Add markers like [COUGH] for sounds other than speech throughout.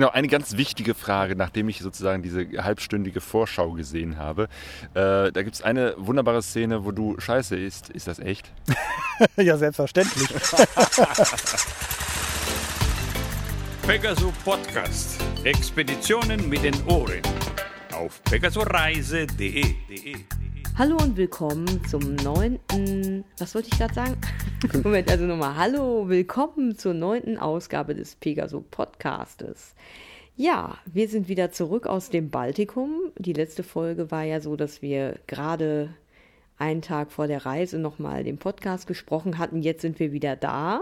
Genau, eine ganz wichtige Frage, nachdem ich sozusagen diese halbstündige Vorschau gesehen habe. Äh, da gibt es eine wunderbare Szene, wo du Scheiße isst. Ist das echt? [LAUGHS] ja, selbstverständlich. [LAUGHS] Pegasus Podcast. Expeditionen mit den Ohren. Auf pegasoreise.de. Hallo und willkommen zum neunten. Was wollte ich gerade sagen? [LAUGHS] Moment, also nochmal. Hallo, willkommen zur neunten Ausgabe des Pegaso Podcastes. Ja, wir sind wieder zurück aus dem Baltikum. Die letzte Folge war ja so, dass wir gerade einen Tag vor der Reise nochmal den Podcast gesprochen hatten. Jetzt sind wir wieder da.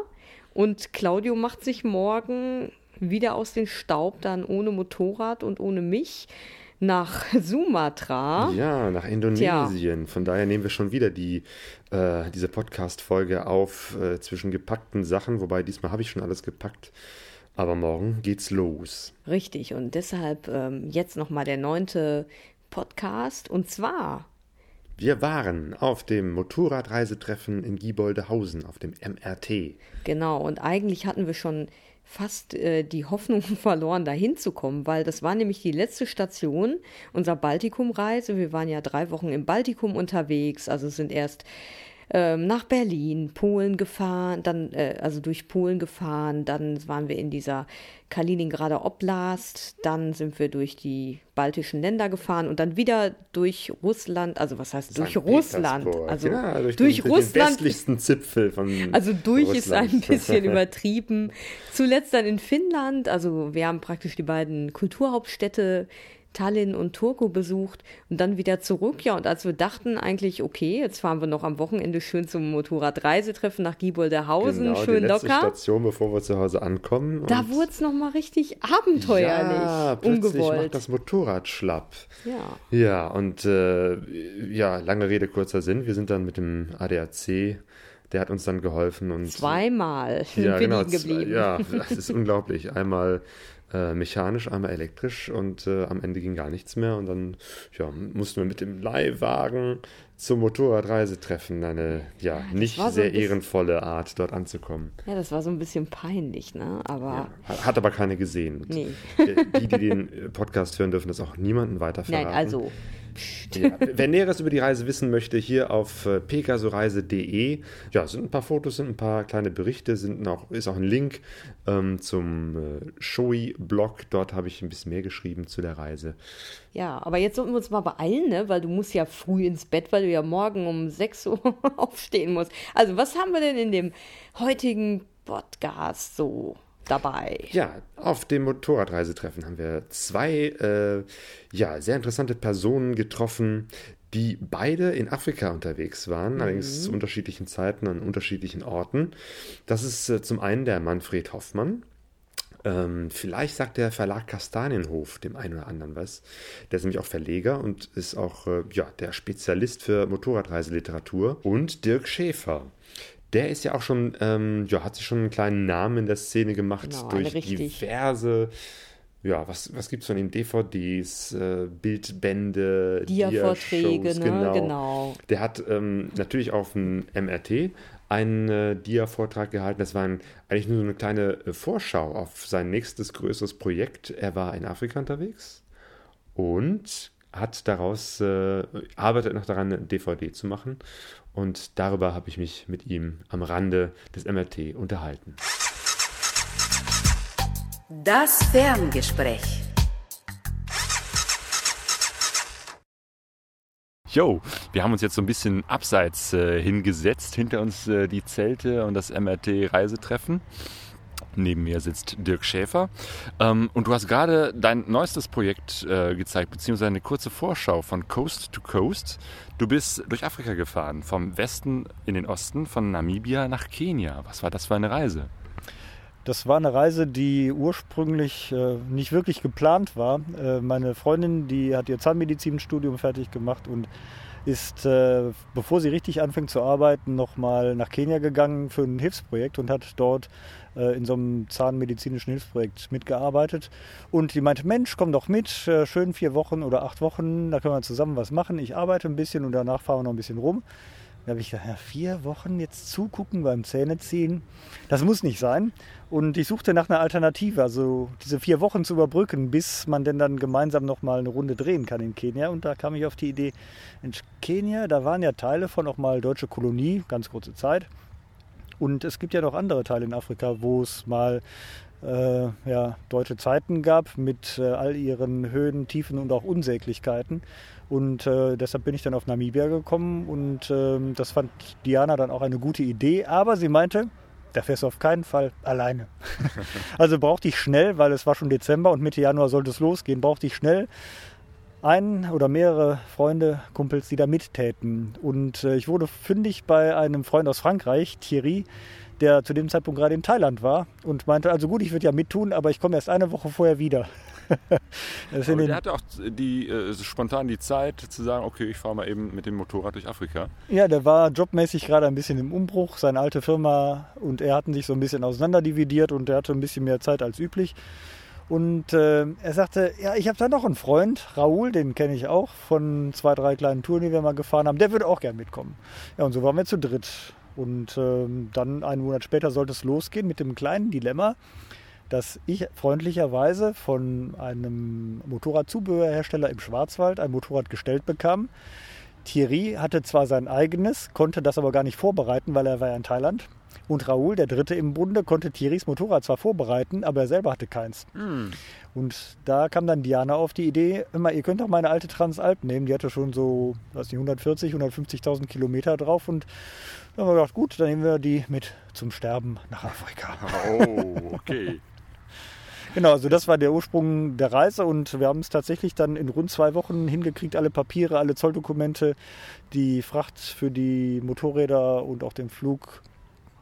Und Claudio macht sich morgen wieder aus dem Staub, dann ohne Motorrad und ohne mich nach Sumatra. Ja, nach Indonesien. Tja. Von daher nehmen wir schon wieder die, äh, diese Podcast-Folge auf äh, zwischen gepackten Sachen, wobei diesmal habe ich schon alles gepackt. Aber morgen geht's los. Richtig, und deshalb ähm, jetzt nochmal der neunte Podcast. Und zwar. Wir waren auf dem Motorradreisetreffen in Gieboldehausen, auf dem MRT. Genau, und eigentlich hatten wir schon fast äh, die Hoffnung [LAUGHS] verloren, da hinzukommen, weil das war nämlich die letzte Station unserer Baltikumreise. Wir waren ja drei Wochen im Baltikum unterwegs, also sind erst ähm, nach Berlin, Polen gefahren, dann äh, also durch Polen gefahren, dann waren wir in dieser Kaliningrader Oblast, dann sind wir durch die baltischen Länder gefahren und dann wieder durch Russland, also was heißt durch Russland? Also ja, durch, durch den, Russland. Den westlichsten Zipfel von Also durch Russland. ist ein bisschen [LAUGHS] übertrieben. Zuletzt dann in Finnland, also wir haben praktisch die beiden Kulturhauptstädte Tallinn und Turku besucht und dann wieder zurück. Ja, und als wir dachten eigentlich, okay, jetzt fahren wir noch am Wochenende schön zum Motorradreisetreffen nach Gieboldehausen, genau, schön die letzte locker. Station, bevor wir zu Hause ankommen. Da wurde es nochmal richtig abenteuerlich. Ja, plötzlich ungewollt. macht das Motorrad schlapp. Ja. Ja, und äh, ja, lange Rede, kurzer Sinn. Wir sind dann mit dem ADAC der hat uns dann geholfen und zweimal sind ja, wir genau, geblieben. Ja, das ist unglaublich. Einmal äh, mechanisch, einmal elektrisch und äh, am Ende ging gar nichts mehr und dann ja, mussten wir mit dem Leihwagen zum Motorradreisetreffen eine ja nicht so sehr ehrenvolle Art dort anzukommen. Ja, das war so ein bisschen peinlich, ne? Aber ja, hat aber keine gesehen. Nee. Die, die den äh, Podcast hören, dürfen das auch niemandem weiterverraten. Nein, also ja, wer Näheres über die Reise wissen möchte, hier auf äh, pekasoreise.de. Ja, sind ein paar Fotos, sind ein paar kleine Berichte, sind auch, ist auch ein Link ähm, zum äh, Shoei-Blog. Dort habe ich ein bisschen mehr geschrieben zu der Reise. Ja, aber jetzt sollten wir uns mal beeilen, ne? weil du musst ja früh ins Bett, weil du ja morgen um 6 Uhr [LAUGHS] aufstehen musst. Also was haben wir denn in dem heutigen Podcast so? Dabei. Ja, auf dem Motorradreisetreffen haben wir zwei äh, ja, sehr interessante Personen getroffen, die beide in Afrika unterwegs waren, mhm. allerdings zu unterschiedlichen Zeiten an unterschiedlichen Orten. Das ist äh, zum einen der Manfred Hoffmann. Ähm, vielleicht sagt der Verlag Kastanienhof dem einen oder anderen was. Der ist nämlich auch Verleger und ist auch äh, ja, der Spezialist für Motorradreiseliteratur. Und Dirk Schäfer. Der ist ja auch schon, ähm, ja, hat sich schon einen kleinen Namen in der Szene gemacht genau, durch diverse, ja, was, was gibt es von ihm? DVDs, äh, Bildbände, Dia-Vorträge, Dia ne? genau. genau. Der hat ähm, natürlich auf dem MRT einen äh, Dia-Vortrag gehalten. Das war ein, eigentlich nur so eine kleine äh, Vorschau auf sein nächstes größeres Projekt. Er war in Afrika unterwegs und hat daraus, äh, arbeitet noch daran, eine DVD zu machen. Und darüber habe ich mich mit ihm am Rande des MRT unterhalten. Das Ferngespräch. Jo, wir haben uns jetzt so ein bisschen abseits äh, hingesetzt, hinter uns äh, die Zelte und das MRT-Reisetreffen. Neben mir sitzt Dirk Schäfer. Ähm, und du hast gerade dein neuestes Projekt äh, gezeigt, beziehungsweise eine kurze Vorschau von Coast to Coast. Du bist durch Afrika gefahren, vom Westen in den Osten, von Namibia nach Kenia. Was war das für eine Reise? Das war eine Reise, die ursprünglich äh, nicht wirklich geplant war. Äh, meine Freundin, die hat ihr Zahnmedizinstudium fertig gemacht und ist, äh, bevor sie richtig anfängt zu arbeiten, nochmal nach Kenia gegangen für ein Hilfsprojekt und hat dort äh, in so einem zahnmedizinischen Hilfsprojekt mitgearbeitet. Und die meinte, Mensch, komm doch mit, äh, schön vier Wochen oder acht Wochen, da können wir zusammen was machen. Ich arbeite ein bisschen und danach fahren wir noch ein bisschen rum. Da habe ich gedacht, ja, vier Wochen jetzt zugucken beim Zähneziehen, das muss nicht sein. Und ich suchte nach einer Alternative, also diese vier Wochen zu überbrücken, bis man denn dann gemeinsam nochmal eine Runde drehen kann in Kenia. Und da kam ich auf die Idee, in Kenia, da waren ja Teile von auch mal deutsche Kolonie, ganz kurze Zeit. Und es gibt ja noch andere Teile in Afrika, wo es mal äh, ja, deutsche Zeiten gab mit äh, all ihren Höhen, Tiefen und auch Unsäglichkeiten. Und äh, deshalb bin ich dann auf Namibia gekommen und ähm, das fand Diana dann auch eine gute Idee. Aber sie meinte, da fährst du auf keinen Fall alleine. [LAUGHS] also brauchte ich schnell, weil es war schon Dezember und Mitte Januar sollte es losgehen, brauchte ich schnell einen oder mehrere Freunde, Kumpels, die da mittäten. Und äh, ich wurde fündig bei einem Freund aus Frankreich, Thierry, der zu dem Zeitpunkt gerade in Thailand war und meinte, also gut, ich würde ja mittun, aber ich komme erst eine Woche vorher wieder. [LAUGHS] aber der hatte auch die, äh, spontan die Zeit zu sagen, okay, ich fahre mal eben mit dem Motorrad durch Afrika. Ja, der war jobmäßig gerade ein bisschen im Umbruch. Seine alte Firma und er hatten sich so ein bisschen auseinanderdividiert und er hatte ein bisschen mehr Zeit als üblich. Und äh, er sagte, ja, ich habe da noch einen Freund, Raoul, den kenne ich auch von zwei, drei kleinen Touren, die wir mal gefahren haben. Der würde auch gern mitkommen. Ja, und so waren wir zu dritt. Und ähm, dann einen Monat später sollte es losgehen mit dem kleinen Dilemma, dass ich freundlicherweise von einem Motorradzubehörhersteller im Schwarzwald ein Motorrad gestellt bekam. Thierry hatte zwar sein eigenes, konnte das aber gar nicht vorbereiten, weil er war ja in Thailand. Und Raoul, der Dritte im Bunde, konnte Thierrys Motorrad zwar vorbereiten, aber er selber hatte keins. Mm. Und da kam dann Diana auf die Idee, immer, ihr könnt doch meine alte Transalp nehmen. Die hatte schon so, was nicht, 140, 150.000 Kilometer drauf. Und dann haben wir gedacht, gut, dann nehmen wir die mit zum Sterben nach Afrika. [LAUGHS] Oh, okay. Genau, also das war der Ursprung der Reise und wir haben es tatsächlich dann in rund zwei Wochen hingekriegt, alle Papiere, alle Zolldokumente, die Fracht für die Motorräder und auch den Flug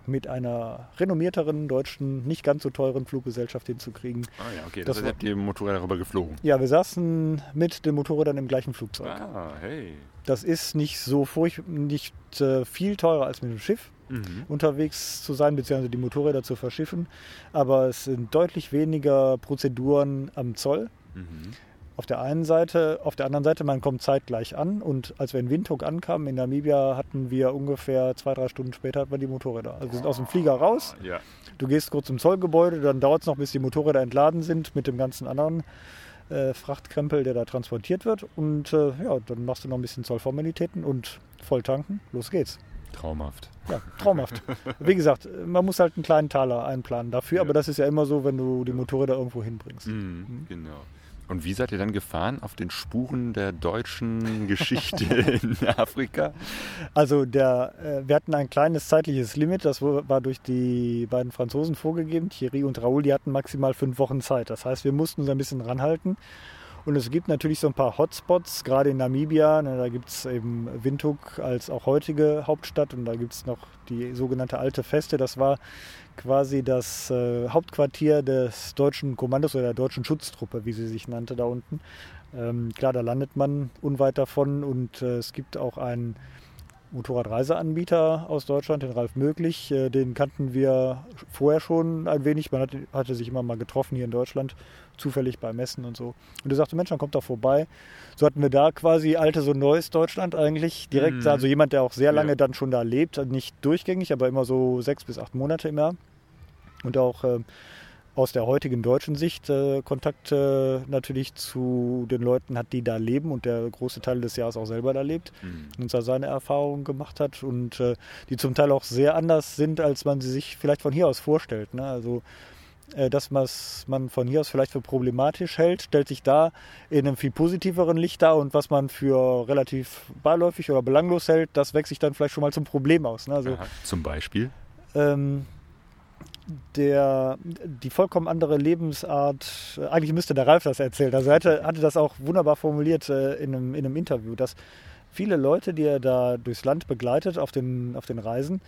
mit einer renommierteren deutschen, nicht ganz so teuren Fluggesellschaft hinzukriegen. Ah ja, okay. Das, das heißt, habt ihr Motorräder darüber geflogen? Ja, wir saßen mit den Motorrädern im gleichen Flugzeug. Ah, hey. Das ist nicht so furcht, nicht äh, viel teurer als mit dem Schiff mhm. unterwegs zu sein, beziehungsweise die Motorräder zu verschiffen. Aber es sind deutlich weniger Prozeduren am Zoll. Mhm auf der einen Seite, auf der anderen Seite, man kommt zeitgleich an und als wir in Windhoek ankamen in Namibia, hatten wir ungefähr zwei, drei Stunden später hatten wir die Motorräder. Also wir sind aus dem Flieger raus, ja. du gehst kurz zum Zollgebäude, dann dauert es noch, bis die Motorräder entladen sind mit dem ganzen anderen äh, Frachtkrempel, der da transportiert wird und äh, ja, dann machst du noch ein bisschen Zollformalitäten und voll tanken, los geht's. Traumhaft. Ja, traumhaft. Wie gesagt, man muss halt einen kleinen Taler einplanen dafür, ja. aber das ist ja immer so, wenn du die Motorräder irgendwo hinbringst. Mhm, mhm. Genau. Und wie seid ihr dann gefahren? Auf den Spuren der deutschen [LAUGHS] Geschichte in Afrika? Also der, äh, wir hatten ein kleines zeitliches Limit, das war durch die beiden Franzosen vorgegeben. Thierry und Raoul, die hatten maximal fünf Wochen Zeit. Das heißt, wir mussten uns ein bisschen ranhalten. Und es gibt natürlich so ein paar Hotspots, gerade in Namibia. Ne, da gibt es eben Windhoek als auch heutige Hauptstadt und da gibt es noch die sogenannte Alte Feste. Das war quasi das äh, Hauptquartier des deutschen Kommandos oder der deutschen Schutztruppe, wie sie sich nannte, da unten. Ähm, klar, da landet man unweit davon und äh, es gibt auch einen Motorradreiseanbieter aus Deutschland, den Ralf Möglich. Äh, den kannten wir vorher schon ein wenig. Man hatte, hatte, sich immer mal getroffen hier in Deutschland, zufällig bei Messen und so. Und er sagte, Mensch, dann kommt da vorbei. So hatten wir da quasi alte, so neues Deutschland eigentlich direkt. Mhm. Also jemand, der auch sehr lange ja. dann schon da lebt. Nicht durchgängig, aber immer so sechs bis acht Monate im Jahr. Und auch äh, aus der heutigen deutschen Sicht äh, Kontakt äh, natürlich zu den Leuten hat, die da leben und der große Teil des Jahres auch selber da lebt mhm. und da seine Erfahrungen gemacht hat und äh, die zum Teil auch sehr anders sind, als man sie sich vielleicht von hier aus vorstellt. Ne? Also äh, das, was man von hier aus vielleicht für problematisch hält, stellt sich da in einem viel positiveren Licht dar und was man für relativ beiläufig oder belanglos hält, das wächst sich dann vielleicht schon mal zum Problem aus. Ne? Also, Aha, zum Beispiel? Ähm, der, die vollkommen andere Lebensart, äh, eigentlich müsste der Ralf das erzählen, also er hatte, hatte das auch wunderbar formuliert äh, in, einem, in einem Interview, dass viele Leute, die er da durchs Land begleitet auf den, auf den Reisen,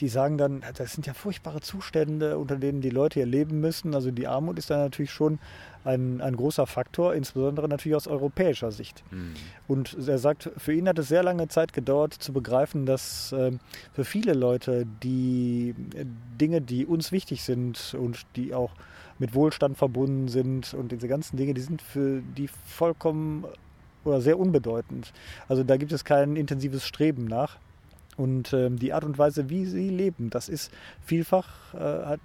die sagen dann, das sind ja furchtbare Zustände, unter denen die Leute hier leben müssen. Also die Armut ist da natürlich schon ein, ein großer Faktor, insbesondere natürlich aus europäischer Sicht. Mhm. Und er sagt, für ihn hat es sehr lange Zeit gedauert zu begreifen, dass äh, für viele Leute die Dinge, die uns wichtig sind und die auch mit Wohlstand verbunden sind und diese ganzen Dinge, die sind für die vollkommen oder sehr unbedeutend. Also da gibt es kein intensives Streben nach. Und ähm, die Art und Weise, wie sie leben, das ist vielfach, äh, hat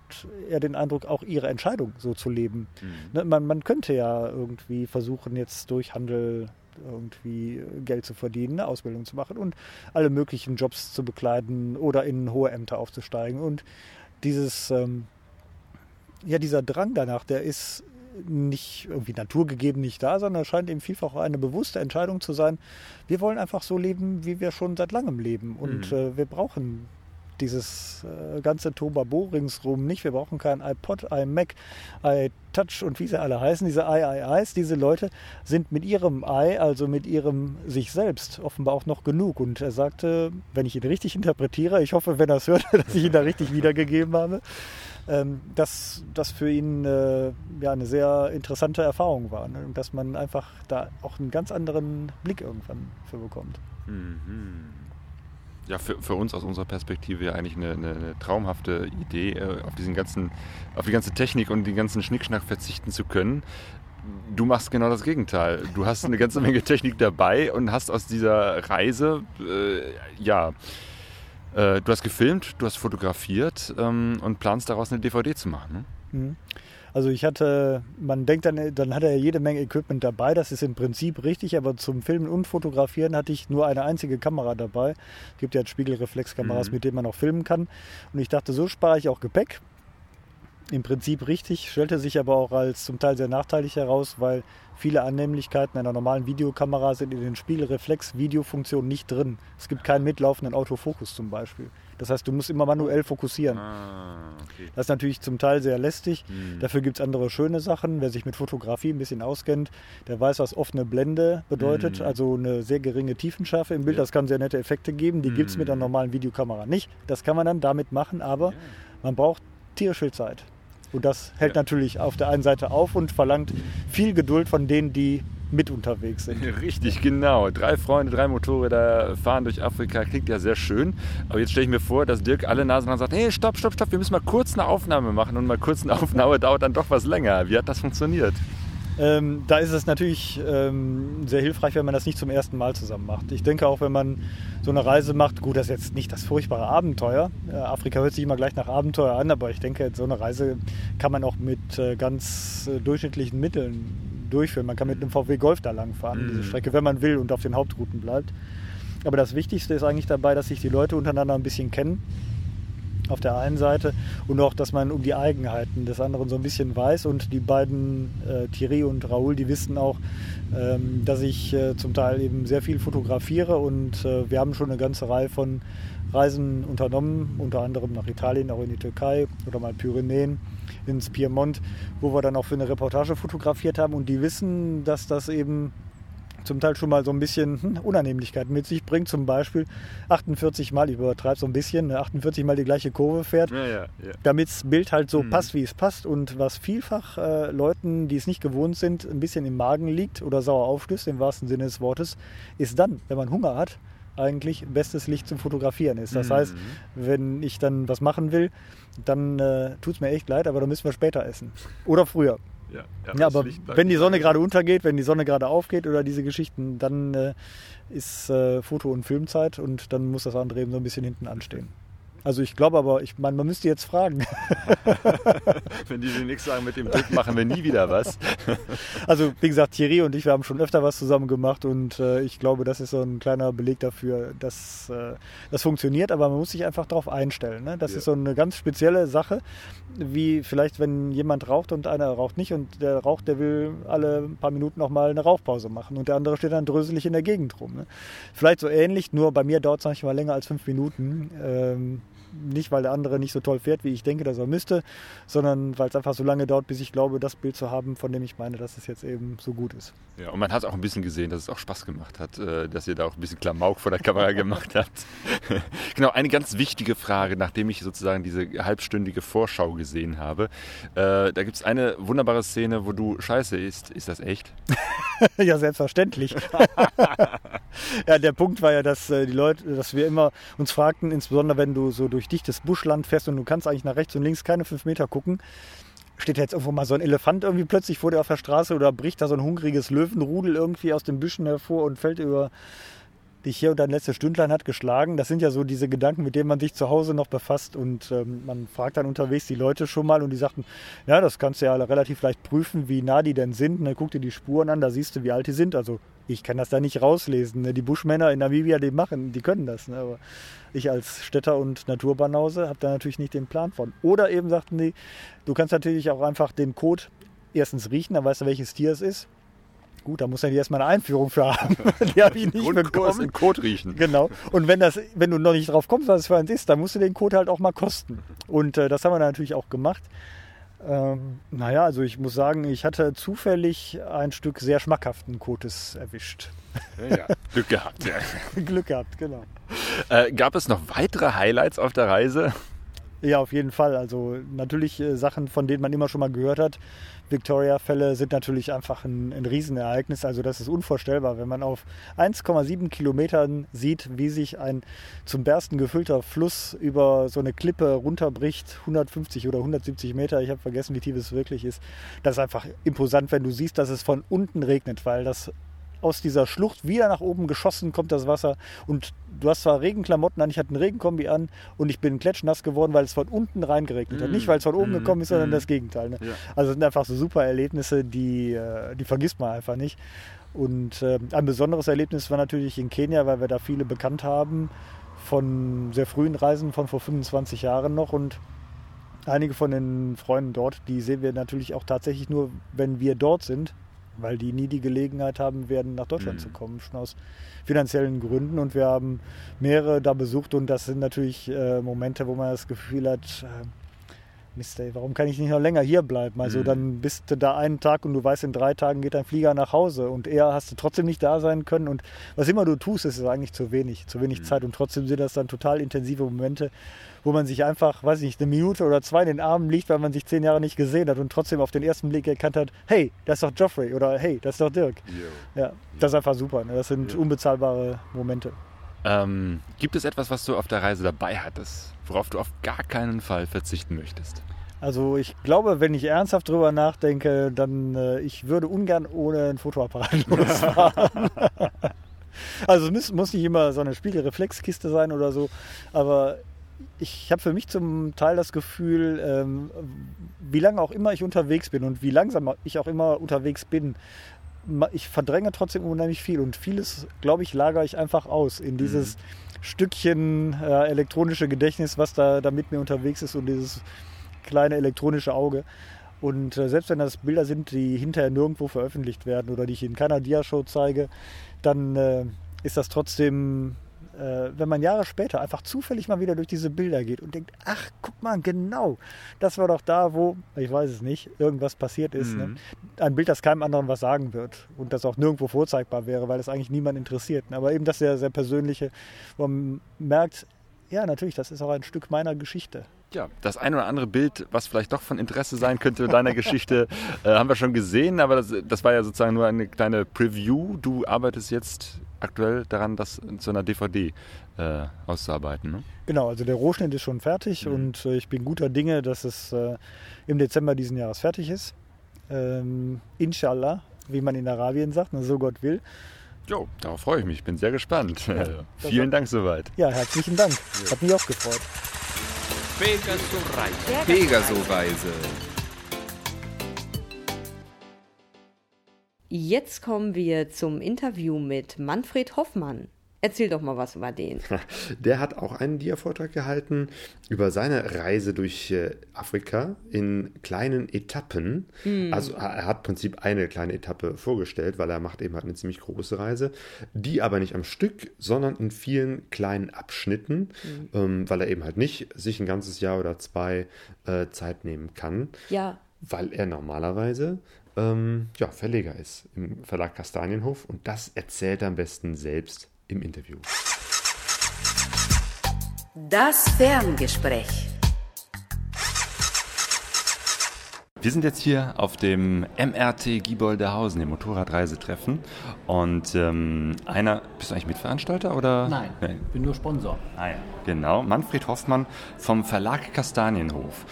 er den Eindruck, auch ihre Entscheidung so zu leben. Mhm. Ne, man, man könnte ja irgendwie versuchen, jetzt durch Handel irgendwie Geld zu verdienen, eine Ausbildung zu machen und alle möglichen Jobs zu bekleiden oder in hohe Ämter aufzusteigen. Und dieses, ähm, ja, dieser Drang danach, der ist nicht irgendwie naturgegeben nicht da, sondern scheint eben vielfach eine bewusste Entscheidung zu sein. Wir wollen einfach so leben, wie wir schon seit langem leben. Und mhm. äh, wir brauchen dieses äh, ganze Tobabo ringsrum nicht. Wir brauchen kein iPod, iMac, iTouch und wie sie alle heißen. Diese IIIs, diese Leute sind mit ihrem I, also mit ihrem sich selbst, offenbar auch noch genug. Und er sagte, wenn ich ihn richtig interpretiere, ich hoffe, wenn er es hört, [LAUGHS] dass ich ihn da richtig wiedergegeben habe, ähm, dass das für ihn äh, ja, eine sehr interessante Erfahrung war. Ne? Dass man einfach da auch einen ganz anderen Blick irgendwann für bekommt. Mhm. Ja, für, für uns aus unserer Perspektive eigentlich eine, eine, eine traumhafte Idee, äh, auf, diesen ganzen, auf die ganze Technik und den ganzen Schnickschnack verzichten zu können. Du machst genau das Gegenteil. Du hast eine ganze Menge Technik dabei und hast aus dieser Reise, äh, ja, äh, du hast gefilmt, du hast fotografiert ähm, und planst daraus eine DVD zu machen. Ne? Mhm. Also ich hatte, man denkt dann, dann hat er jede Menge Equipment dabei, das ist im Prinzip richtig, aber zum Filmen und Fotografieren hatte ich nur eine einzige Kamera dabei. Es gibt ja Spiegelreflexkameras, mhm. mit denen man auch filmen kann. Und ich dachte, so spare ich auch Gepäck. Im Prinzip richtig, stellte sich aber auch als zum Teil sehr nachteilig heraus, weil viele Annehmlichkeiten einer normalen Videokamera sind in den Spiegelreflex-Videofunktionen nicht drin. Es gibt keinen mitlaufenden Autofokus zum Beispiel. Das heißt, du musst immer manuell fokussieren. Ah, okay. Das ist natürlich zum Teil sehr lästig. Mhm. Dafür gibt es andere schöne Sachen. Wer sich mit Fotografie ein bisschen auskennt, der weiß, was offene Blende bedeutet. Mhm. Also eine sehr geringe Tiefenschärfe im Bild. Ja. Das kann sehr nette Effekte geben. Die mhm. gibt es mit einer normalen Videokamera nicht. Das kann man dann damit machen, aber ja. man braucht tierisch viel Zeit. Und das hält ja. natürlich auf der einen Seite auf und verlangt viel Geduld von denen, die mit unterwegs sind. [LAUGHS] Richtig, genau. Drei Freunde, drei Motorräder fahren durch Afrika, klingt ja sehr schön. Aber jetzt stelle ich mir vor, dass Dirk alle Nasen dran sagt, hey, stopp, stopp, stopp, wir müssen mal kurz eine Aufnahme machen. Und mal kurz eine [LAUGHS] Aufnahme dauert dann doch was länger. Wie hat das funktioniert? Ähm, da ist es natürlich ähm, sehr hilfreich, wenn man das nicht zum ersten Mal zusammen macht. Ich denke auch, wenn man so eine Reise macht, gut, das ist jetzt nicht das furchtbare Abenteuer. Äh, Afrika hört sich immer gleich nach Abenteuer an, aber ich denke, so eine Reise kann man auch mit äh, ganz äh, durchschnittlichen Mitteln durchführen. Man kann mit einem VW Golf da lang fahren, mhm. diese Strecke, wenn man will und auf den Hauptrouten bleibt. Aber das Wichtigste ist eigentlich dabei, dass sich die Leute untereinander ein bisschen kennen. Auf der einen Seite und auch, dass man um die Eigenheiten des anderen so ein bisschen weiß. Und die beiden, äh, Thierry und Raoul, die wissen auch, ähm, dass ich äh, zum Teil eben sehr viel fotografiere und äh, wir haben schon eine ganze Reihe von Reisen unternommen, unter anderem nach Italien, auch in die Türkei oder mal Pyrenäen ins Piemont, wo wir dann auch für eine Reportage fotografiert haben. Und die wissen, dass das eben zum Teil schon mal so ein bisschen hm, Unannehmlichkeiten mit sich bringt. Zum Beispiel 48 Mal, ich übertreibe so ein bisschen, 48 ne, Mal die gleiche Kurve fährt, ja, ja, ja. damit das Bild halt so mhm. passt, wie es passt. Und was vielfach äh, Leuten, die es nicht gewohnt sind, ein bisschen im Magen liegt oder sauer aufstößt, im wahrsten Sinne des Wortes, ist dann, wenn man Hunger hat, eigentlich bestes Licht zum Fotografieren ist. Das mhm. heißt, wenn ich dann was machen will, dann äh, tut es mir echt leid, aber dann müssen wir später essen. Oder früher. Ja, ja, ja aber wenn die Sonne gerade untergeht, wenn die Sonne gerade aufgeht oder diese Geschichten, dann äh, ist äh, Foto- und Filmzeit und dann muss das andere eben so ein bisschen hinten anstehen. Also ich glaube aber, ich meine, man müsste jetzt fragen. [LAUGHS] Wenn die nichts sagen mit dem Druck, machen wir nie wieder was. [LAUGHS] also wie gesagt, Thierry und ich, wir haben schon öfter was zusammen gemacht und äh, ich glaube, das ist so ein kleiner Beleg dafür, dass äh, das funktioniert, aber man muss sich einfach darauf einstellen. Ne? Das ja. ist so eine ganz spezielle Sache, wie vielleicht, wenn jemand raucht und einer raucht nicht und der raucht, der will alle paar Minuten noch mal eine Rauchpause machen und der andere steht dann dröselig in der Gegend rum. Ne? Vielleicht so ähnlich, nur bei mir dauert es manchmal länger als fünf Minuten. Ähm, nicht, weil der andere nicht so toll fährt, wie ich denke, dass er müsste, sondern weil es einfach so lange dauert, bis ich glaube, das Bild zu haben, von dem ich meine, dass es jetzt eben so gut ist. Ja, und man hat auch ein bisschen gesehen, dass es auch Spaß gemacht hat, äh, dass ihr da auch ein bisschen Klamauk vor der Kamera [LAUGHS] gemacht habt. [LAUGHS] genau, eine ganz wichtige Frage, nachdem ich sozusagen diese halbstündige Vorschau gesehen habe. Äh, da gibt es eine wunderbare Szene, wo du Scheiße isst. Ist das echt? [LAUGHS] ja, selbstverständlich. ja, der Punkt war ja, dass äh, die Leute, dass wir immer uns fragten, insbesondere wenn du so durch durch dichtes Buschland fährst und du kannst eigentlich nach rechts und links keine fünf Meter gucken, steht jetzt irgendwo mal so ein Elefant irgendwie plötzlich vor dir auf der Straße oder bricht da so ein hungriges Löwenrudel irgendwie aus den Büschen hervor und fällt über dich hier und dein letztes Stündlein hat geschlagen. Das sind ja so diese Gedanken, mit denen man sich zu Hause noch befasst und ähm, man fragt dann unterwegs die Leute schon mal und die sagten, ja, das kannst du ja relativ leicht prüfen, wie nah die denn sind. Und dann guck dir die Spuren an, da siehst du, wie alt die sind. Also ich kann das da nicht rauslesen. Ne? Die Buschmänner in Namibia, die machen, die können das. Ne? Aber ich als Städter und Naturbanause habe da natürlich nicht den Plan von. Oder eben sagten die, du kannst natürlich auch einfach den Code erstens riechen, dann weißt du, welches Tier es ist. Gut, da muss er erstmal eine Einführung für haben. [LAUGHS] Die habe ich nicht bekommen. in Code riechen. Genau. Und wenn, das, wenn du noch nicht drauf kommst, was es für eins ist, dann musst du den Code halt auch mal kosten. Und äh, das haben wir dann natürlich auch gemacht. Ähm, naja, also ich muss sagen, ich hatte zufällig ein Stück sehr schmackhaften Kotes erwischt. Ja, [LAUGHS] Glück gehabt. Ja. Glück gehabt, genau. Äh, gab es noch weitere Highlights auf der Reise? Ja, auf jeden Fall. Also natürlich äh, Sachen, von denen man immer schon mal gehört hat. Victoria-Fälle sind natürlich einfach ein, ein Riesenereignis. Also das ist unvorstellbar, wenn man auf 1,7 Kilometern sieht, wie sich ein zum Bersten gefüllter Fluss über so eine Klippe runterbricht, 150 oder 170 Meter. Ich habe vergessen, wie tief es wirklich ist. Das ist einfach imposant, wenn du siehst, dass es von unten regnet, weil das aus dieser Schlucht wieder nach oben geschossen kommt das Wasser und du hast zwar Regenklamotten an, ich hatte einen Regenkombi an und ich bin klatschnass geworden, weil es von unten reingeregnet hat. Mm. Nicht, weil es von oben Mm. gekommen ist, sondern Mm. das Gegenteil. Ne? Ja. Also es sind einfach so super Erlebnisse, die, äh, die vergisst man einfach nicht. Und äh, ein besonderes Erlebnis war natürlich in Kenia, weil wir da viele bekannt haben von sehr frühen Reisen von vor 25 Jahren noch und einige von den Freunden dort, die sehen wir natürlich auch tatsächlich nur, wenn wir dort sind, weil die nie die Gelegenheit haben werden, nach Deutschland Mhm. zu kommen, schon aus finanziellen Gründen. Und wir haben mehrere da besucht und das sind natürlich äh, Momente, wo man das Gefühl hat, äh, Mist, ey, warum kann ich nicht noch länger hier bleiben? Also Mhm. dann bist du da einen Tag und du weißt, in drei Tagen geht dein Flieger nach Hause und eher hast du trotzdem nicht da sein können. Und was immer du tust, ist eigentlich zu wenig, zu wenig Zeit. Und trotzdem sind das dann total intensive Momente, wo man sich einfach, weiß ich nicht, eine Minute oder zwei in den Armen liegt, weil man sich zehn Jahre nicht gesehen hat und trotzdem auf den ersten Blick erkannt hat, hey, das ist doch Geoffrey oder hey, das ist doch Dirk. Ja, das ist einfach super. Ne? Das sind unbezahlbare Momente. Ähm, gibt es etwas, was du auf der Reise dabei hattest, worauf du auf gar keinen Fall verzichten möchtest? Also ich glaube, wenn ich ernsthaft drüber nachdenke, dann äh, ich würde ungern ohne ein Fotoapparat losfahren. [LAUGHS] also es muss, muss nicht immer so eine Spiegelreflexkiste sein oder so, aber ich habe für mich zum Teil das Gefühl, ähm, wie lange auch immer ich unterwegs bin und wie langsam ich auch immer unterwegs bin, ich verdränge trotzdem unheimlich viel und vieles, glaube ich, lagere ich einfach aus in dieses Stückchen äh, elektronische Gedächtnis, was da, da mit mir unterwegs ist und dieses kleine elektronische Auge. Und äh, selbst wenn das Bilder sind, die hinterher nirgendwo veröffentlicht werden oder die ich in keiner Diashow zeige, dann äh, ist das trotzdem, wenn man Jahre später einfach zufällig mal wieder durch diese Bilder geht und denkt, ach, guck mal, genau, das war doch da, wo, ich weiß es nicht, irgendwas passiert ist. Ne? Ein Bild, das keinem anderen was sagen wird und das auch nirgendwo vorzeigbar wäre, weil es eigentlich niemand interessiert. Aber eben das sehr, sehr persönliche, wo man merkt, ja, natürlich, das ist auch ein Stück meiner Geschichte. Ja, das ein oder andere Bild, was vielleicht doch von Interesse sein könnte in deiner Geschichte, [LAUGHS] äh, haben wir schon gesehen, aber das, das war ja sozusagen nur eine kleine Preview. Du arbeitest jetzt aktuell daran, das zu einer DVD äh, auszuarbeiten. Ne? Genau, also der Rohschnitt ist schon fertig und äh, ich bin guter Dinge, dass es äh, im Dezember diesen Jahres fertig ist. Ähm, Inshallah, wie man in Arabien sagt, ne, so Gott will. Jo, darauf freue ich mich. Bin sehr gespannt. Äh, [LAUGHS] vielen Dank soweit. Ja, herzlichen Dank. Hat mich auch gefreut. Pegaso Reise. Pegaso-Reise. Jetzt kommen wir zum Interview mit Manfred Hoffmann. Erzähl doch mal was über den. [LAUGHS] Der hat auch einen Dia-Vortrag gehalten über seine Reise durch äh, Afrika in kleinen Etappen. Also er hat im Prinzip eine kleine Etappe vorgestellt, weil er macht eben halt eine ziemlich große Reise, die aber nicht am Stück, sondern in vielen kleinen Abschnitten, ähm, weil er eben halt nicht sich ein ganzes Jahr oder zwei äh, Zeit nehmen kann, Ja, weil er normalerweise ähm, ja, Verleger ist im Verlag Kastanienhof und das erzählt er am besten selbst im Interview. Das Ferngespräch. Wir sind jetzt hier auf dem MRT Gieboldehausen, dem Motorradreisetreffen. Und ähm, einer, bist du eigentlich Mitveranstalter oder? Nein, Nein. bin nur Sponsor. Ah, ja. Genau, Manfred Hoffmann vom Verlag Kastanienhof.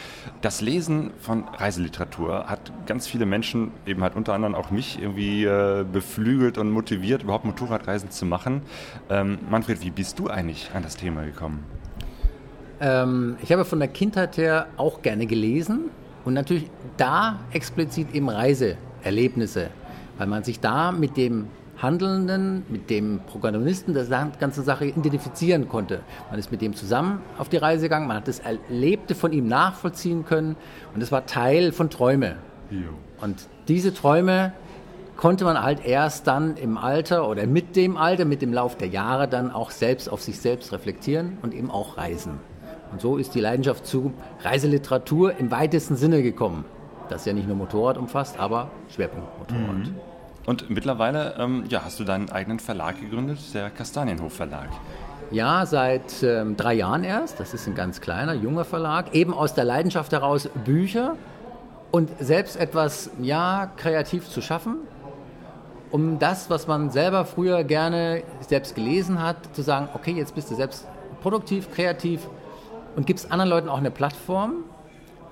Das Lesen von Reiseliteratur hat ganz viele Menschen, eben halt unter anderem auch mich, irgendwie äh, beflügelt und motiviert, überhaupt Motorradreisen zu machen. Ähm, Manfred, wie bist du eigentlich an das Thema gekommen? Ähm, ich habe von der Kindheit her auch gerne gelesen und natürlich da explizit eben Reiseerlebnisse, weil man sich da mit dem Handelnden, mit dem Protagonisten der ganzen Sache identifizieren konnte. Man ist mit dem zusammen auf die Reise gegangen, man hat das Erlebte von ihm nachvollziehen können und es war Teil von Träume. Und diese Träume konnte man halt erst dann im Alter oder mit dem Alter, mit dem Lauf der Jahre dann auch selbst auf sich selbst reflektieren und eben auch reisen. Und so ist die Leidenschaft zu Reiseliteratur im weitesten Sinne gekommen. Das ja nicht nur Motorrad umfasst, aber Schwerpunkt Motorrad. Mhm. Und mittlerweile ähm, ja, hast du deinen eigenen Verlag gegründet, der Kastanienhof Verlag. Ja, seit ähm, drei Jahren erst. Das ist ein ganz kleiner, junger Verlag. Eben aus der Leidenschaft heraus Bücher und selbst etwas, ja, kreativ zu schaffen. Um das, was man selber früher gerne selbst gelesen hat, zu sagen, okay, jetzt bist du selbst produktiv, kreativ und gibst anderen Leuten auch eine Plattform,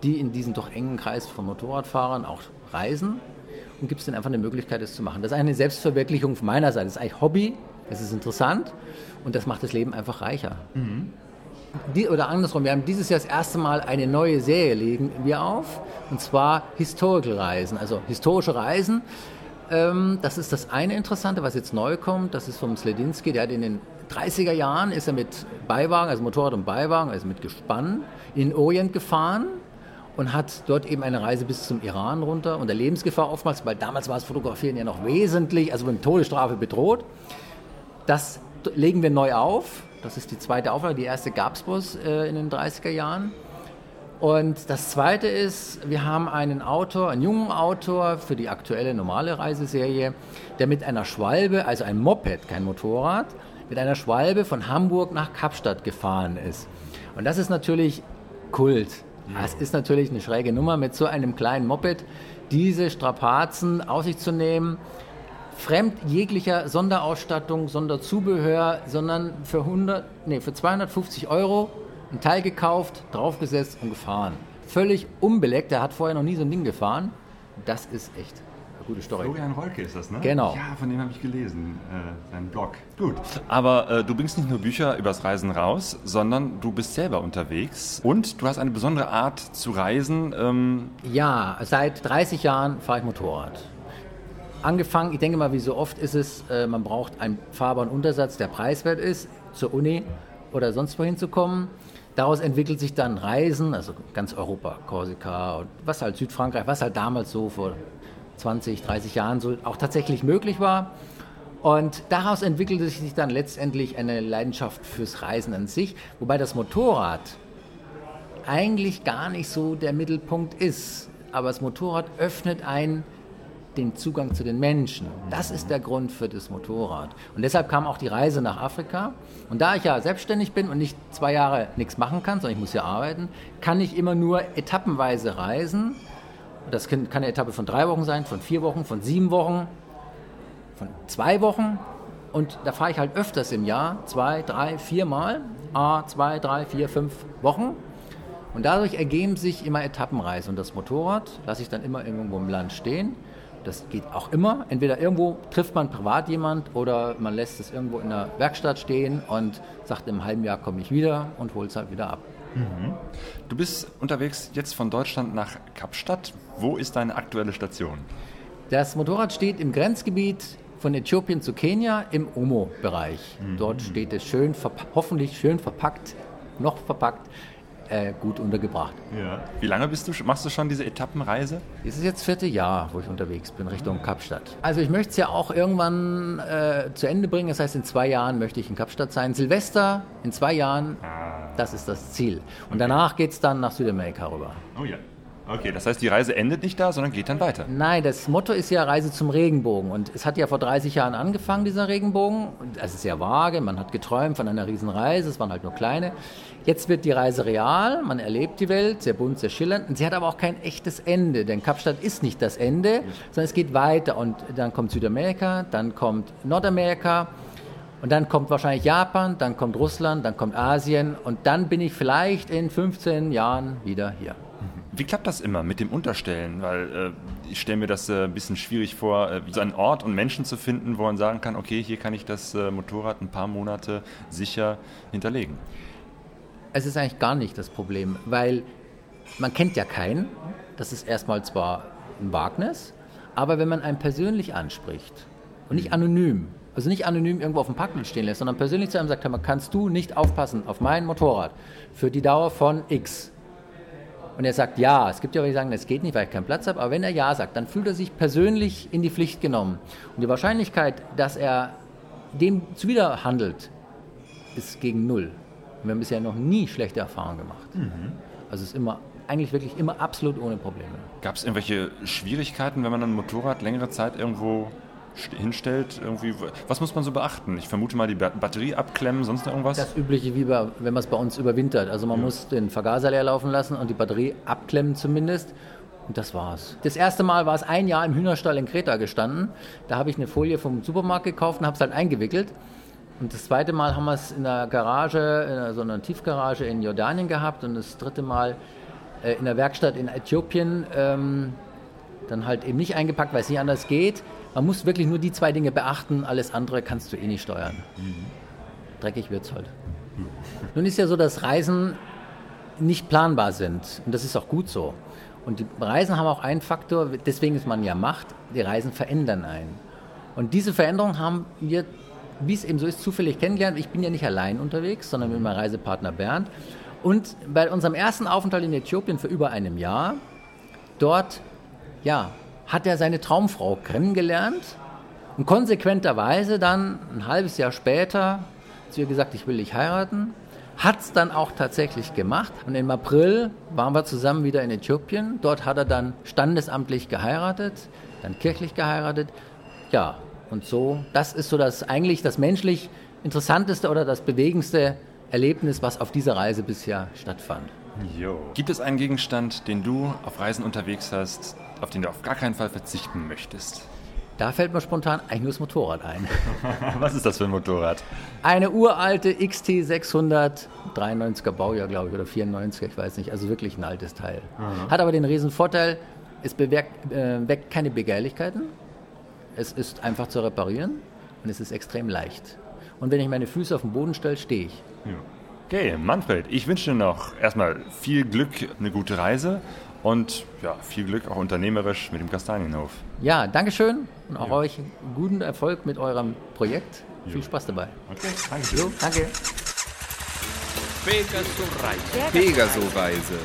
die in diesem doch engen Kreis von Motorradfahrern auch reisen und gibst ihnen einfach eine Möglichkeit, das zu machen. Das ist eine Selbstverwirklichung von meiner Seite. Das ist eigentlich Hobby, das ist interessant und das macht das Leben einfach reicher. Mhm. Die, oder andersrum, wir haben dieses Jahr das erste Mal eine neue Serie legen wir auf und zwar Historical Reisen, also historische Reisen. Ähm, das ist das eine Interessante, was jetzt neu kommt. Das ist vom Sledinski, der hat in den 30er Jahren ist er mit Beiwagen, also Motorrad und Beiwagen, also mit Gespann, in den Orient gefahren und hat dort eben eine Reise bis zum Iran runter unter Lebensgefahr oftmals, weil damals war das Fotografieren ja noch wesentlich, also mit Todesstrafe bedroht. Das legen wir neu auf. Das ist die zweite Auflage. Die erste gab es bloß äh, in den 30er Jahren. Und das zweite ist, wir haben einen Autor, einen jungen Autor für die aktuelle normale Reiseserie, der mit einer Schwalbe, also ein Moped, kein Motorrad, mit einer Schwalbe von Hamburg nach Kapstadt gefahren ist. Und das ist natürlich Kult. Es ist natürlich eine schräge Nummer, mit so einem kleinen Moped diese Strapazen auf sich zu nehmen, fremd jeglicher Sonderausstattung, Sonderzubehör, sondern für, 100, nee, für 250 Euro ein Teil gekauft, draufgesetzt und gefahren. Völlig unbeleckt, er hat vorher noch nie so ein Ding gefahren. Das ist echt gute Story. Florian Rolke ist das, ne? Genau. Ja, von dem habe ich gelesen, äh, seinen Blog. Gut. Aber äh, du bringst nicht nur Bücher übers Reisen raus, sondern du bist selber unterwegs und du hast eine besondere Art zu reisen. Ähm ja, seit 30 Jahren fahre ich Motorrad. Angefangen, ich denke mal, wie so oft ist es, äh, man braucht einen fahrbaren Untersatz, der preiswert ist, zur Uni oder sonst wohin zu kommen. Daraus entwickelt sich dann Reisen, also ganz Europa, Korsika und was halt Südfrankreich, was halt damals so vor 20, 30 Jahren so auch tatsächlich möglich war. Und daraus entwickelte sich dann letztendlich eine Leidenschaft fürs Reisen an sich, wobei das Motorrad eigentlich gar nicht so der Mittelpunkt ist. Aber das Motorrad öffnet einen den Zugang zu den Menschen. Das ist der Grund für das Motorrad. Und deshalb kam auch die Reise nach Afrika. Und da ich ja selbstständig bin und nicht zwei Jahre nichts machen kann, sondern ich muss ja arbeiten, kann ich immer nur etappenweise reisen das kann eine Etappe von drei Wochen sein, von vier Wochen, von sieben Wochen, von zwei Wochen. Und da fahre ich halt öfters im Jahr, zwei, drei, vier Mal, a zwei, drei, vier, fünf Wochen. Und dadurch ergeben sich immer Etappenreisen. Und das Motorrad lasse ich dann immer irgendwo im Land stehen. Das geht auch immer. Entweder irgendwo trifft man privat jemand oder man lässt es irgendwo in der Werkstatt stehen und sagt, im halben Jahr komme ich wieder und holt es halt wieder ab. Mhm. Du bist unterwegs jetzt von Deutschland nach Kapstadt. Wo ist deine aktuelle Station? Das Motorrad steht im Grenzgebiet von Äthiopien zu Kenia im Omo-Bereich. Mhm. Dort steht es schön, hoffentlich schön verpackt, noch verpackt äh, gut untergebracht. Ja. Wie lange bist du, machst du schon diese Etappenreise? Es ist jetzt das vierte Jahr, wo ich unterwegs bin, Richtung Kapstadt. Also ich möchte es ja auch irgendwann äh, zu Ende bringen. Das heißt, in zwei Jahren möchte ich in Kapstadt sein. Silvester in zwei Jahren, ah. das ist das Ziel. Und okay. danach geht es dann nach Südamerika rüber. Oh ja. Okay, das heißt, die Reise endet nicht da, sondern geht dann weiter. Nein, das Motto ist ja Reise zum Regenbogen. Und es hat ja vor 30 Jahren angefangen, dieser Regenbogen. Und es ist sehr vage, man hat geträumt von einer Riesenreise, es waren halt nur kleine. Jetzt wird die Reise real, man erlebt die Welt, sehr bunt, sehr schillernd. Und sie hat aber auch kein echtes Ende, denn Kapstadt ist nicht das Ende, sondern es geht weiter. Und dann kommt Südamerika, dann kommt Nordamerika. Und dann kommt wahrscheinlich Japan, dann kommt Russland, dann kommt Asien und dann bin ich vielleicht in 15 Jahren wieder hier. Wie klappt das immer mit dem Unterstellen? Weil äh, ich stelle mir das äh, ein bisschen schwierig vor, äh, so einen Ort und Menschen zu finden, wo man sagen kann, okay, hier kann ich das äh, Motorrad ein paar Monate sicher hinterlegen. Es ist eigentlich gar nicht das Problem, weil man kennt ja keinen. Das ist erstmal zwar ein Wagnis, aber wenn man einen persönlich anspricht und nicht anonym, also nicht anonym irgendwo auf dem Parkplatz stehen lässt, sondern persönlich zu einem sagt, kannst du nicht aufpassen auf mein Motorrad für die Dauer von X? Und er sagt ja. Es gibt ja welche, die sagen, es geht nicht, weil ich keinen Platz habe. Aber wenn er ja sagt, dann fühlt er sich persönlich in die Pflicht genommen. Und die Wahrscheinlichkeit, dass er dem zuwider handelt, ist gegen null. Wir haben bisher noch nie schlechte Erfahrungen gemacht. Mhm. Also es ist immer, eigentlich wirklich immer absolut ohne Probleme. Gab es irgendwelche Schwierigkeiten, wenn man ein Motorrad längere Zeit irgendwo hinstellt? Irgendwie, was muss man so beachten? Ich vermute mal, die Ba- Batterie abklemmen, sonst irgendwas? Das übliche, wie bei, wenn man es bei uns überwintert. Also man muss den Vergaser leer laufen lassen und die Batterie abklemmen zumindest. Und das war's. Das erste Mal war es ein Jahr im Hühnerstall in Kreta gestanden. Da habe ich eine Folie vom Supermarkt gekauft und habe es halt eingewickelt. Und das zweite Mal haben wir es in der Garage, in einer- so einer Tiefgarage in Jordanien gehabt. Und das dritte Mal äh, in der Werkstatt in Äthiopien. Ähm, dann halt eben nicht eingepackt, weil es nicht anders geht. Man muss wirklich nur die zwei Dinge beachten. Alles andere kannst du eh nicht steuern. Dreckig wird's halt. Nun ist ja so, dass Reisen nicht planbar sind. Und das ist auch gut so. Und die Reisen haben auch einen Faktor, deswegen es man ja macht, die Reisen verändern einen. Und diese Veränderung haben wir, wie es eben so ist, zufällig kennengelernt. Ich bin ja nicht allein unterwegs, sondern mit meinem Reisepartner Bernd. Und bei unserem ersten Aufenthalt in Äthiopien für über einem Jahr, dort, ja, hat er seine Traumfrau kennengelernt und konsequenterweise dann ein halbes Jahr später zu ihr gesagt, ich will dich heiraten. Hat es dann auch tatsächlich gemacht. Und im April waren wir zusammen wieder in Äthiopien. Dort hat er dann standesamtlich geheiratet, dann kirchlich geheiratet. Ja, und so, das ist so das eigentlich das menschlich interessanteste oder das bewegendste Erlebnis, was auf dieser Reise bisher stattfand. Jo. Gibt es einen Gegenstand, den du auf Reisen unterwegs hast, auf den du auf gar keinen Fall verzichten möchtest? Da fällt mir spontan eigentlich nur das Motorrad ein. [LAUGHS] Was ist das für ein Motorrad? Eine uralte XT 600, 93er Baujahr, glaube ich, oder 94er, ich weiß nicht. Also wirklich ein altes Teil. Hat aber den riesen Vorteil, es bewirkt, äh, weckt keine Begehrlichkeiten. Es ist einfach zu reparieren und es ist extrem leicht. Und wenn ich meine Füße auf den Boden stelle, stehe ich. Okay, Manfred, ich wünsche dir noch erstmal viel Glück, eine gute Reise und ja, viel Glück auch unternehmerisch mit dem Kastanienhof. Ja, Dankeschön und auch euch guten Erfolg mit eurem Projekt. Viel Spaß dabei. Okay, danke. Jo, danke. Pegaso Reise. Pegaso-Reise.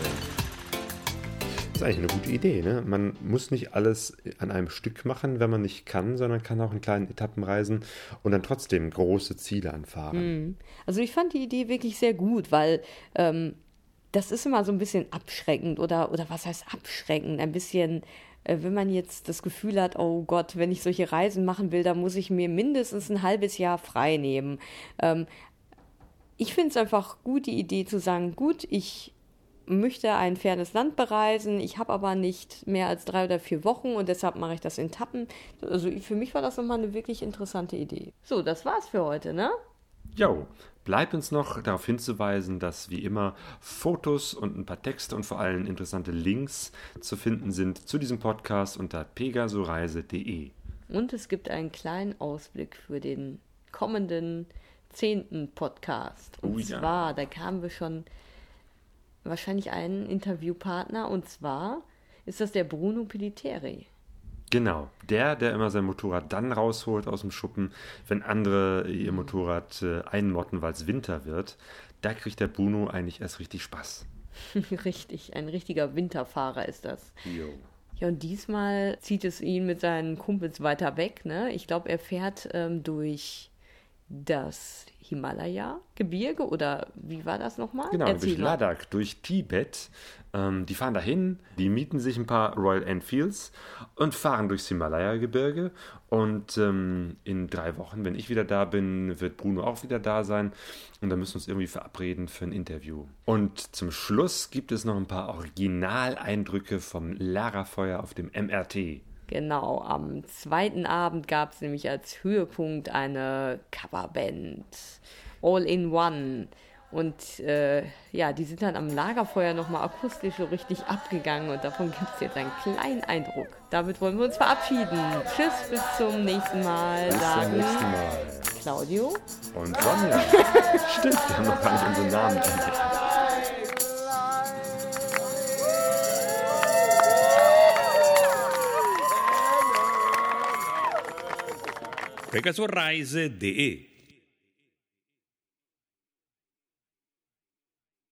Das ist eigentlich eine gute Idee. Ne? Man muss nicht alles an einem Stück machen, wenn man nicht kann, sondern kann auch in kleinen Etappen reisen und dann trotzdem große Ziele anfahren. Also ich fand die Idee wirklich sehr gut, weil ähm, das ist immer so ein bisschen abschreckend oder, oder was heißt abschreckend? Ein bisschen, äh, wenn man jetzt das Gefühl hat, oh Gott, wenn ich solche Reisen machen will, dann muss ich mir mindestens ein halbes Jahr frei nehmen. Ähm, ich finde es einfach gut, die Idee zu sagen, gut, ich möchte ein fernes Land bereisen, ich habe aber nicht mehr als drei oder vier Wochen und deshalb mache ich das in Tappen. Also für mich war das nochmal eine wirklich interessante Idee. So, das war's für heute, ne? Jo, bleibt uns noch darauf hinzuweisen, dass wie immer Fotos und ein paar Texte und vor allem interessante Links zu finden sind zu diesem Podcast unter pegasoreise.de. Und es gibt einen kleinen Ausblick für den kommenden zehnten Podcast. Und Oh ja. zwar, da kamen wir schon wahrscheinlich einen Interviewpartner und zwar ist das der Bruno Piliteri. Genau, der, der immer sein Motorrad dann rausholt aus dem Schuppen, wenn andere ihr Motorrad äh, einmotten, weil es Winter wird, da kriegt der Bruno eigentlich erst richtig Spaß. [LAUGHS] Richtig, ein richtiger Winterfahrer ist das. Ja, und diesmal zieht es ihn mit seinen Kumpels weiter weg. Ne? Ich glaube, er fährt ähm, durch das Himalaya-Gebirge oder wie war das nochmal? Genau, Erzähl durch. Ladakh, durch Tibet. Ähm, die fahren dahin, die mieten sich ein paar Royal Enfields und fahren durchs Himalaya-Gebirge. Und ähm, in drei Wochen, wenn ich wieder da bin, wird Bruno auch wieder da sein. Und dann müssen wir uns irgendwie verabreden für ein Interview. Und zum Schluss gibt es noch ein paar Originaleindrücke vom Lagerfeuer auf dem MRT. Genau, am zweiten Abend gab es nämlich als Höhepunkt eine Coverband, All in One. Und äh, ja, die sind dann am Lagerfeuer nochmal akustisch so richtig abgegangen und davon gibt es jetzt einen kleinen Eindruck. Damit wollen wir uns verabschieden. Tschüss, bis zum nächsten Mal, Bis zum sagen nächsten Mal. Claudio. Und Sonja. [LAUGHS] Stimmt, wir haben noch gar nicht unseren Namen entdeckt. Pegasoreise.de